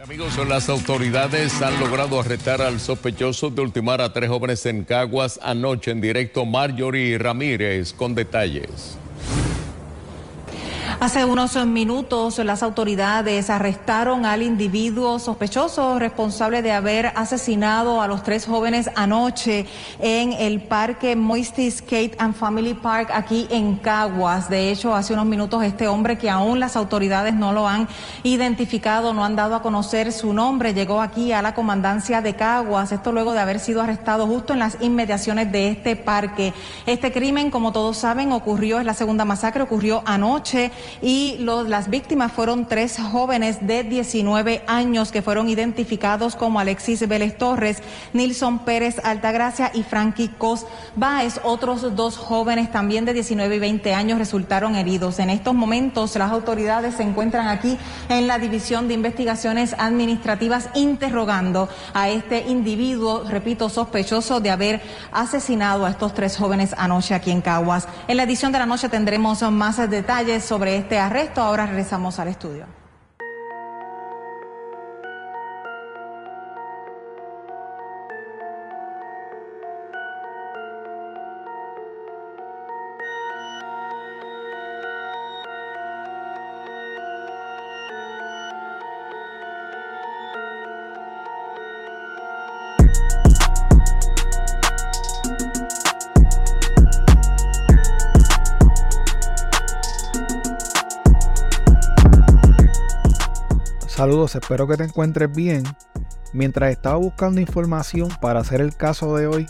Amigos, las autoridades han logrado arrestar al sospechoso de ultimar a tres jóvenes en Caguas anoche en directo Marjorie Ramírez con detalles. Hace unos minutos las autoridades arrestaron al individuo sospechoso responsable de haber asesinado a los tres jóvenes anoche en el parque Moisty Skate and Family Park aquí en Caguas. De hecho, hace unos minutos este hombre que aún las autoridades no lo han identificado, no han dado a conocer su nombre, llegó aquí a la comandancia de Caguas. Esto luego de haber sido arrestado justo en las inmediaciones de este parque. Este crimen, como todos saben, ocurrió, es la segunda masacre, ocurrió anoche y las víctimas fueron tres jóvenes de 19 años que fueron identificados como Alexis Vélez Torres, Nilson Pérez Altagracia y Frankie Cos Baez. Otros dos jóvenes también de 19 y 20 años resultaron heridos. En estos momentos las autoridades se encuentran aquí en la División de Investigaciones Administrativas interrogando a este individuo, repito, sospechoso de haber asesinado a estos tres jóvenes anoche aquí en Caguas. En la edición de la noche tendremos más detalles sobre este arresto. Ahora regresamos al estudio. Saludos, espero que te encuentres bien. Mientras estaba buscando información para hacer el caso de hoy,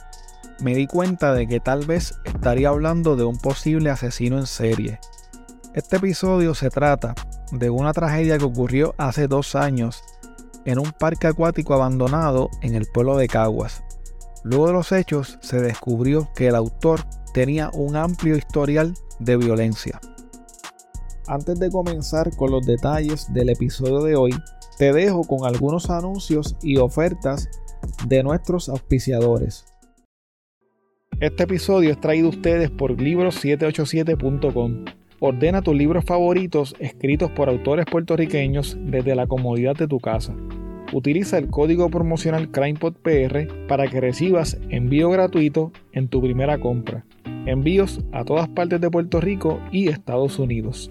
me di cuenta de que tal vez estaría hablando de un posible asesino en serie. Este episodio se trata de una tragedia que ocurrió hace dos años en un parque acuático abandonado en el pueblo de Caguas. Luego de los hechos se descubrió que el autor tenía un amplio historial de violencia. Antes de comenzar con los detalles del episodio de hoy, te dejo con algunos anuncios y ofertas de nuestros auspiciadores. Este episodio es traído a ustedes por libros787.com. Ordena tus libros favoritos escritos por autores puertorriqueños desde la comodidad de tu casa. Utiliza el código promocional CrimePodPR para que recibas envío gratuito en tu primera compra. Envíos a todas partes de Puerto Rico y Estados Unidos.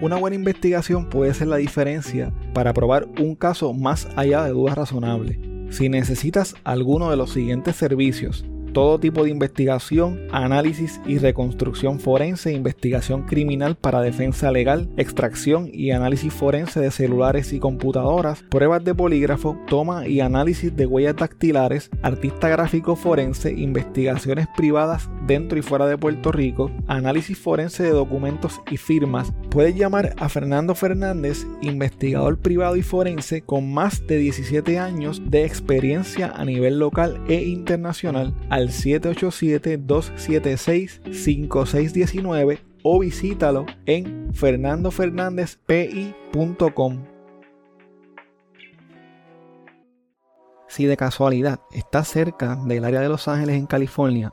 Una buena investigación puede ser la diferencia para probar un caso más allá de dudas razonables. Si necesitas alguno de los siguientes servicios, todo tipo de investigación, análisis y reconstrucción forense, investigación criminal para defensa legal, extracción y análisis forense de celulares y computadoras, pruebas de polígrafo, toma y análisis de huellas dactilares, artista gráfico forense, investigaciones privadas dentro y fuera de Puerto Rico, análisis forense de documentos y firmas, puedes llamar a Fernando Fernández, investigador privado y forense con más de 17 años de experiencia a nivel local e internacional al 787-276-5619 o visítalo en fernandofernandezpi.com. Si de casualidad estás cerca del área de Los Ángeles en California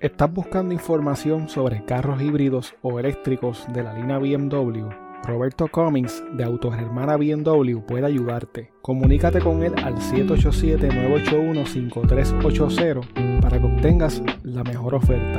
¿Estás buscando información sobre carros híbridos o eléctricos de la línea BMW? Roberto Cummings de Autogermana BMW puede ayudarte. Comunícate con él al 787-981-5380 para que obtengas la mejor oferta.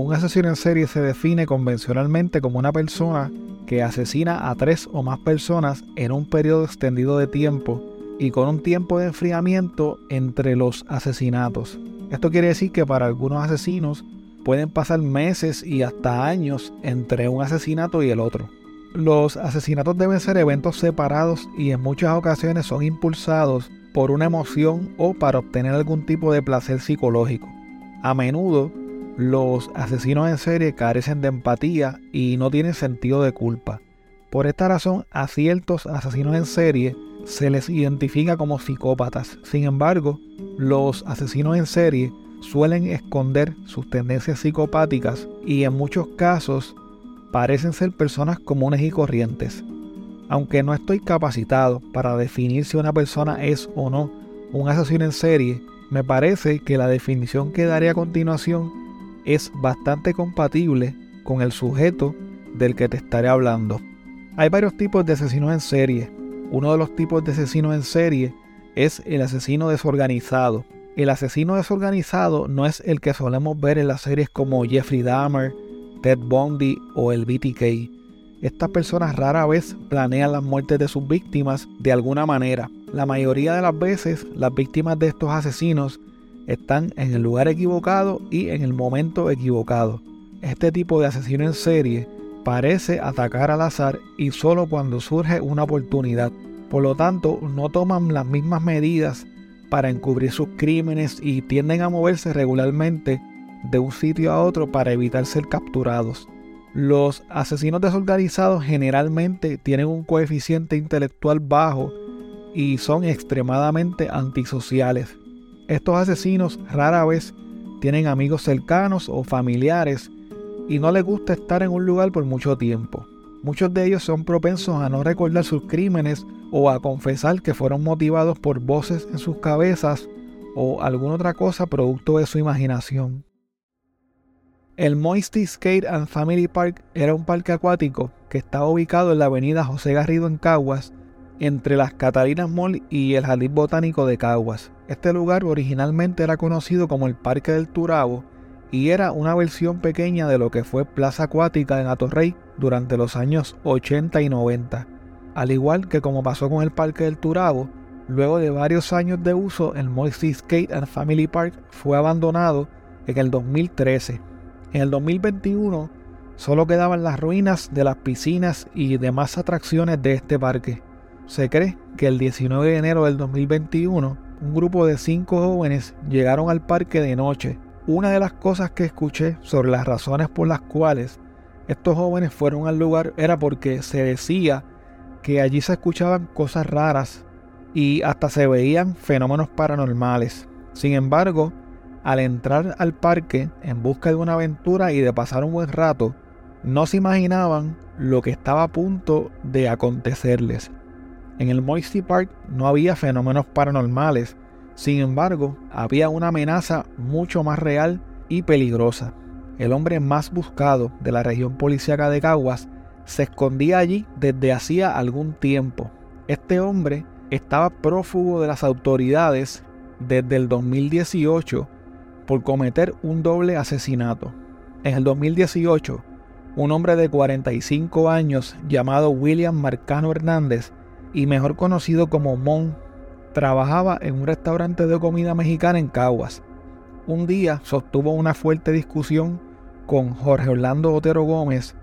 Un asesino en serie se define convencionalmente como una persona que asesina a tres o más personas en un periodo extendido de tiempo y con un tiempo de enfriamiento entre los asesinatos. Esto quiere decir que para algunos asesinos pueden pasar meses y hasta años entre un asesinato y el otro. Los asesinatos deben ser eventos separados y en muchas ocasiones son impulsados por una emoción o para obtener algún tipo de placer psicológico. A menudo los asesinos en serie carecen de empatía y no tienen sentido de culpa. Por esta razón, a ciertos asesinos en serie se les identifica como psicópatas. Sin embargo, los asesinos en serie suelen esconder sus tendencias psicopáticas y en muchos casos parecen ser personas comunes y corrientes. Aunque no estoy capacitado para definir si una persona es o no un asesino en serie, me parece que la definición que daré a continuación es bastante compatible con el sujeto del que te estaré hablando. Hay varios tipos de asesinos en serie. Uno de los tipos de asesinos en serie es el asesino desorganizado. El asesino desorganizado no es el que solemos ver en las series como Jeffrey Dahmer, Ted Bundy o el BTK. Estas personas rara vez planean las muertes de sus víctimas de alguna manera. La mayoría de las veces las víctimas de estos asesinos están en el lugar equivocado y en el momento equivocado. Este tipo de asesino en serie parece atacar al azar y solo cuando surge una oportunidad. Por lo tanto, no toman las mismas medidas para encubrir sus crímenes y tienden a moverse regularmente de un sitio a otro para evitar ser capturados. Los asesinos desorganizados generalmente tienen un coeficiente intelectual bajo y son extremadamente antisociales. Estos asesinos rara vez tienen amigos cercanos o familiares y no les gusta estar en un lugar por mucho tiempo. Muchos de ellos son propensos a no recordar sus crímenes o a confesar que fueron motivados por voces en sus cabezas o alguna otra cosa producto de su imaginación. El Moisty Skate and Family Park era un parque acuático que estaba ubicado en la avenida José Garrido en Caguas, entre las Catalinas Mall y el Jardín Botánico de Caguas. Este lugar originalmente era conocido como el Parque del Turabo y era una versión pequeña de lo que fue Plaza Acuática en Atorrey durante los años 80 y 90. Al igual que como pasó con el Parque del Turabo, luego de varios años de uso, el Moisty Skate and Family Park fue abandonado en el 2013. En el 2021 solo quedaban las ruinas de las piscinas y demás atracciones de este parque. Se cree que el 19 de enero del 2021 un grupo de cinco jóvenes llegaron al parque de noche. Una de las cosas que escuché sobre las razones por las cuales estos jóvenes fueron al lugar era porque se decía que allí se escuchaban cosas raras y hasta se veían fenómenos paranormales. Sin embargo, al entrar al parque en busca de una aventura y de pasar un buen rato, no se imaginaban lo que estaba a punto de acontecerles. En el Moisty Park no había fenómenos paranormales, sin embargo, había una amenaza mucho más real y peligrosa. El hombre más buscado de la región policíaca de Caguas se escondía allí desde hacía algún tiempo. Este hombre estaba prófugo de las autoridades desde el 2018 por cometer un doble asesinato. En el 2018, un hombre de 45 años llamado William Marcano Hernández y mejor conocido como Mon, trabajaba en un restaurante de comida mexicana en Caguas. Un día sostuvo una fuerte discusión con Jorge Orlando Otero Gómez,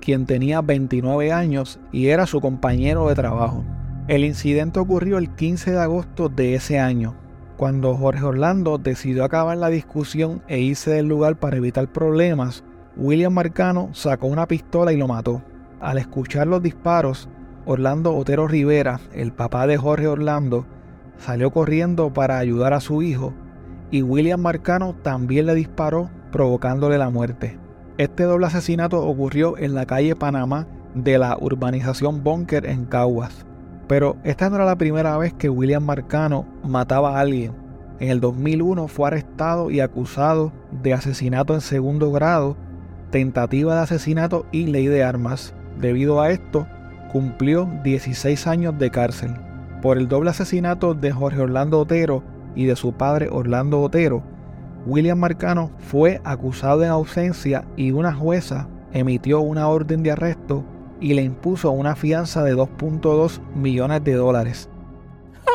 quien tenía 29 años y era su compañero de trabajo. El incidente ocurrió el 15 de agosto de ese año, cuando Jorge Orlando decidió acabar la discusión e irse del lugar para evitar problemas. William Marcano sacó una pistola y lo mató. Al escuchar los disparos, Orlando Otero Rivera, el papá de Jorge Orlando, salió corriendo para ayudar a su hijo y William Marcano también le disparó provocándole la muerte. Este doble asesinato ocurrió en la calle Panamá de la urbanización Bunker en Caguas. Pero esta no era la primera vez que William Marcano mataba a alguien. En el 2001 fue arrestado y acusado de asesinato en segundo grado, tentativa de asesinato y ley de armas. Debido a esto, cumplió 16 años de cárcel. Por el doble asesinato de Jorge Orlando Otero y de su padre Orlando Otero, William Marcano fue acusado en ausencia y una jueza emitió una orden de arresto y le impuso una fianza de 2.2 millones de dólares.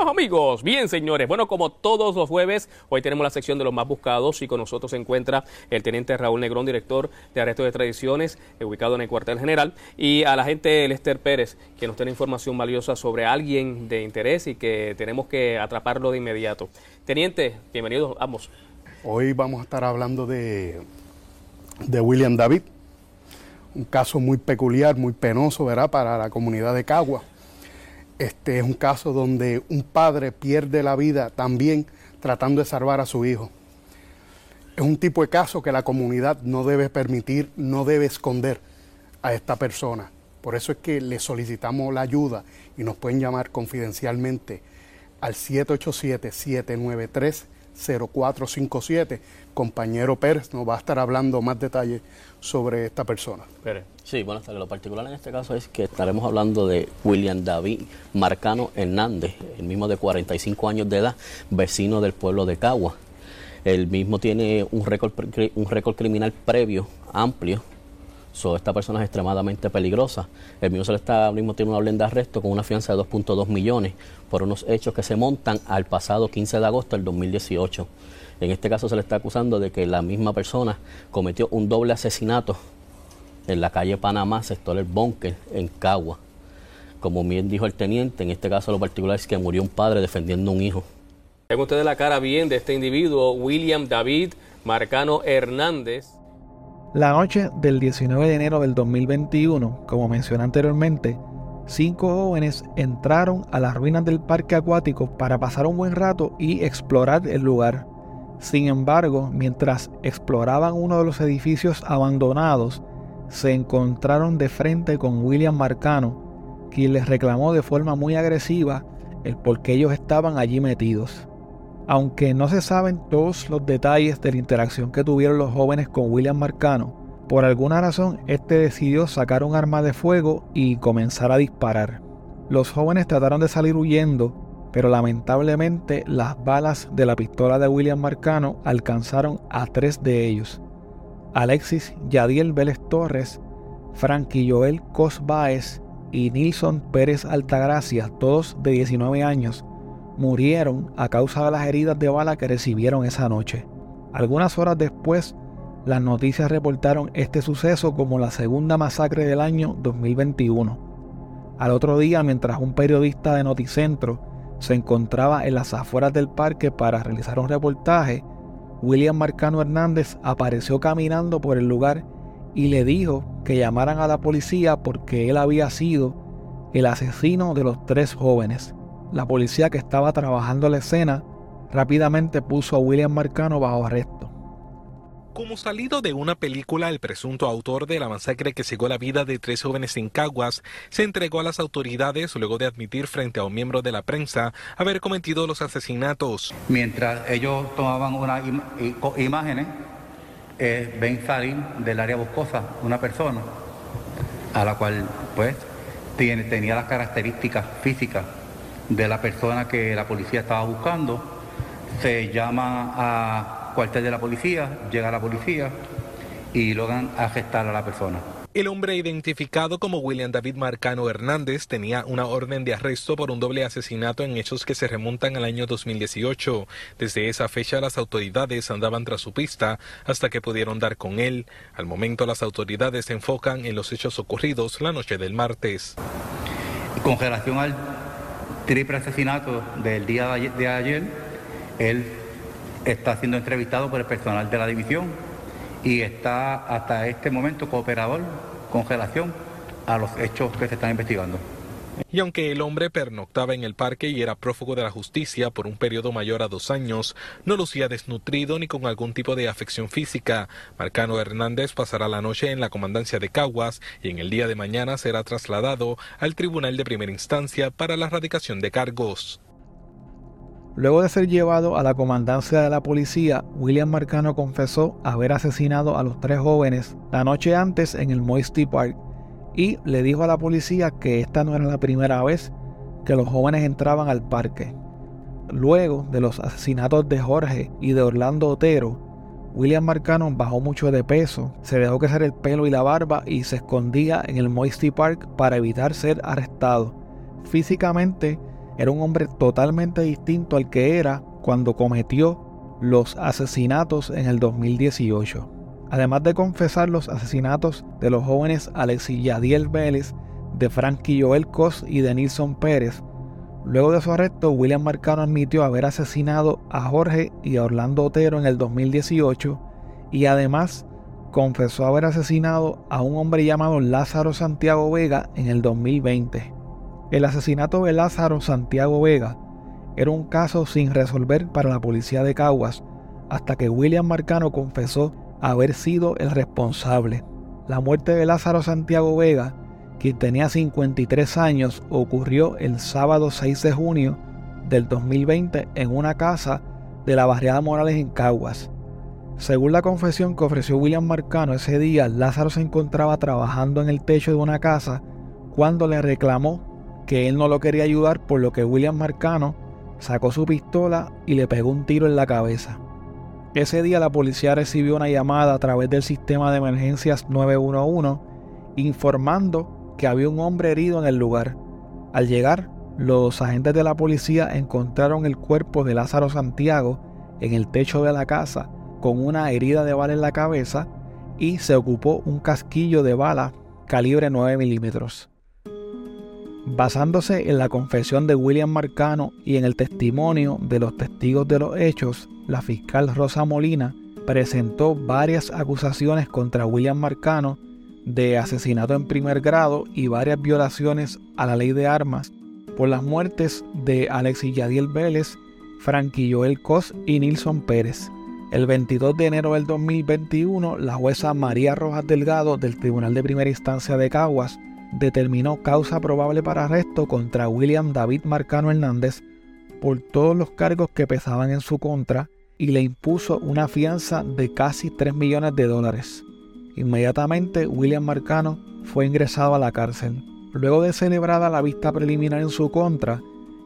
Amigos, bien señores, bueno como todos los jueves, hoy tenemos la sección de los más buscados y con nosotros se encuentra el teniente Raúl Negrón, director de Arresto de Tradiciones, eh, ubicado en el cuartel general, y a la gente Lester Pérez, que nos tiene información valiosa sobre alguien de interés y que tenemos que atraparlo de inmediato. Teniente, bienvenidos ambos. Hoy vamos a estar hablando de, de William David, un caso muy peculiar, muy penoso, ¿verdad?, para la comunidad de Cagua. Este es un caso donde un padre pierde la vida también tratando de salvar a su hijo. Es un tipo de caso que la comunidad no debe permitir, no debe esconder a esta persona. Por eso es que le solicitamos la ayuda y nos pueden llamar confidencialmente al 787-793 0457. Compañero Pérez nos va a estar hablando más detalles sobre esta persona. Pérez. Sí, bueno, Lo particular en este caso es que estaremos hablando de William David Marcano Hernández, el mismo de 45 años de edad, vecino del pueblo de Cagua. El mismo tiene un récord, un récord criminal previo amplio So, esta persona es extremadamente peligrosa. El le está, mismo tiene una orden de arresto con una fianza de 2.2 millones por unos hechos que se montan al pasado 15 de agosto del 2018. En este caso se le está acusando de que la misma persona cometió un doble asesinato en la calle Panamá, sector El Bunker, en Cagua. Como bien dijo el teniente, en este caso lo particular es que murió un padre defendiendo a un hijo. Ven ustedes la cara bien de este individuo, William David Marcano Hernández, la noche del 19 de enero del 2021, como mencioné anteriormente, cinco jóvenes entraron a las ruinas del parque acuático para pasar un buen rato y explorar el lugar. Sin embargo, mientras exploraban uno de los edificios abandonados, se encontraron de frente con William Marcano, quien les reclamó de forma muy agresiva el por qué ellos estaban allí metidos. Aunque no se saben todos los detalles de la interacción que tuvieron los jóvenes con William Marcano, por alguna razón este decidió sacar un arma de fuego y comenzar a disparar. Los jóvenes trataron de salir huyendo, pero lamentablemente las balas de la pistola de William Marcano alcanzaron a tres de ellos. Alexis Yadiel Vélez Torres, Frankie Joel Cos y Nilson Pérez Altagracia, todos de 19 años, murieron a causa de las heridas de bala que recibieron esa noche. Algunas horas después, las noticias reportaron este suceso como la segunda masacre del año 2021. Al otro día, mientras un periodista de Noticentro se encontraba en las afueras del parque para realizar un reportaje, William Marcano Hernández apareció caminando por el lugar y le dijo que llamaran a la policía porque él había sido el asesino de los tres jóvenes. La policía que estaba trabajando la escena rápidamente puso a William Marcano bajo arresto. Como salido de una película, el presunto autor de la masacre que cegó la vida de tres jóvenes en Caguas se entregó a las autoridades luego de admitir frente a un miembro de la prensa haber cometido los asesinatos. Mientras ellos tomaban unas imágenes, eh, ven salir del área boscosa una persona a la cual pues tiene, tenía las características físicas de la persona que la policía estaba buscando. Se llama a cuartel de la policía, llega la policía y logran arrestar a la persona. El hombre identificado como William David Marcano Hernández tenía una orden de arresto por un doble asesinato en hechos que se remontan al año 2018. Desde esa fecha las autoridades andaban tras su pista hasta que pudieron dar con él. Al momento las autoridades se enfocan en los hechos ocurridos la noche del martes. Con relación al triple asesinato del día de ayer, él está siendo entrevistado por el personal de la división y está hasta este momento cooperador con relación a los hechos que se están investigando. Y aunque el hombre pernoctaba en el parque y era prófugo de la justicia por un periodo mayor a dos años, no lucía desnutrido ni con algún tipo de afección física. Marcano Hernández pasará la noche en la comandancia de Caguas y en el día de mañana será trasladado al Tribunal de Primera Instancia para la radicación de cargos. Luego de ser llevado a la comandancia de la policía, William Marcano confesó haber asesinado a los tres jóvenes la noche antes en el Moisty Park y le dijo a la policía que esta no era la primera vez que los jóvenes entraban al parque. Luego de los asesinatos de Jorge y de Orlando Otero, William Marcano bajó mucho de peso, se dejó crecer el pelo y la barba y se escondía en el Moisty Park para evitar ser arrestado. Físicamente era un hombre totalmente distinto al que era cuando cometió los asesinatos en el 2018. Además de confesar los asesinatos de los jóvenes Alexis Yadiel Vélez, de Frankie Joel Cos y de Nilson Pérez, luego de su arresto, William Marcano admitió haber asesinado a Jorge y a Orlando Otero en el 2018 y además confesó haber asesinado a un hombre llamado Lázaro Santiago Vega en el 2020. El asesinato de Lázaro Santiago Vega era un caso sin resolver para la policía de Caguas hasta que William Marcano confesó haber sido el responsable. La muerte de Lázaro Santiago Vega, quien tenía 53 años, ocurrió el sábado 6 de junio del 2020 en una casa de la barriada Morales en Caguas. Según la confesión que ofreció William Marcano ese día, Lázaro se encontraba trabajando en el techo de una casa cuando le reclamó que él no lo quería ayudar, por lo que William Marcano sacó su pistola y le pegó un tiro en la cabeza. Ese día la policía recibió una llamada a través del sistema de emergencias 911 informando que había un hombre herido en el lugar. Al llegar, los agentes de la policía encontraron el cuerpo de Lázaro Santiago en el techo de la casa con una herida de bala en la cabeza y se ocupó un casquillo de bala calibre 9 milímetros. Basándose en la confesión de William Marcano y en el testimonio de los testigos de los hechos, la fiscal Rosa Molina presentó varias acusaciones contra William Marcano de asesinato en primer grado y varias violaciones a la ley de armas por las muertes de Alexis Yadiel Vélez, Frankie Joel Cos y Nilson Pérez. El 22 de enero del 2021, la jueza María Rojas Delgado del Tribunal de Primera Instancia de Caguas determinó causa probable para arresto contra William David Marcano Hernández por todos los cargos que pesaban en su contra y le impuso una fianza de casi 3 millones de dólares. Inmediatamente William Marcano fue ingresado a la cárcel. Luego de celebrada la vista preliminar en su contra,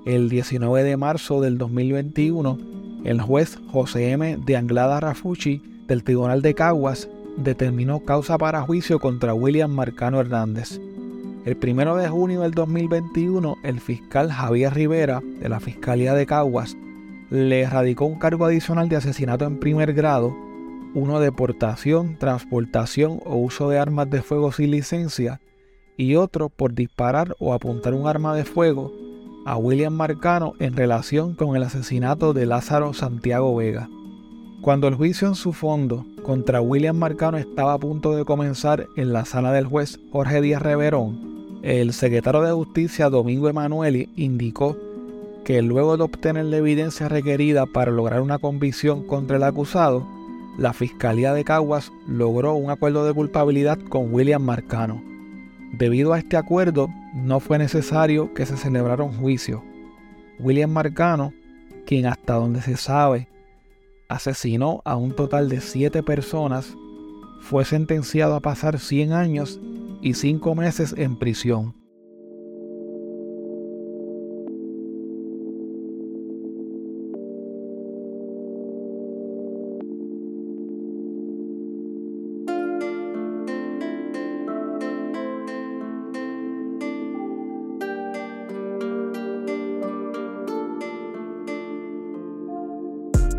el 19 de marzo del 2021, el juez José M. de Anglada Rafucci del Tribunal de Caguas determinó causa para juicio contra William Marcano Hernández. El 1 de junio del 2021, el fiscal Javier Rivera de la Fiscalía de Caguas le radicó un cargo adicional de asesinato en primer grado, uno de portación, transportación o uso de armas de fuego sin licencia y otro por disparar o apuntar un arma de fuego a William Marcano en relación con el asesinato de Lázaro Santiago Vega. Cuando el juicio en su fondo contra William Marcano estaba a punto de comenzar en la sala del juez Jorge Díaz Reverón, el secretario de Justicia Domingo Emanueli indicó que luego de obtener la evidencia requerida para lograr una convicción contra el acusado, la Fiscalía de Caguas logró un acuerdo de culpabilidad con William Marcano. Debido a este acuerdo, no fue necesario que se celebrara un juicio. William Marcano, quien hasta donde se sabe asesinó a un total de siete personas, fue sentenciado a pasar 100 años y cinco meses en prisión.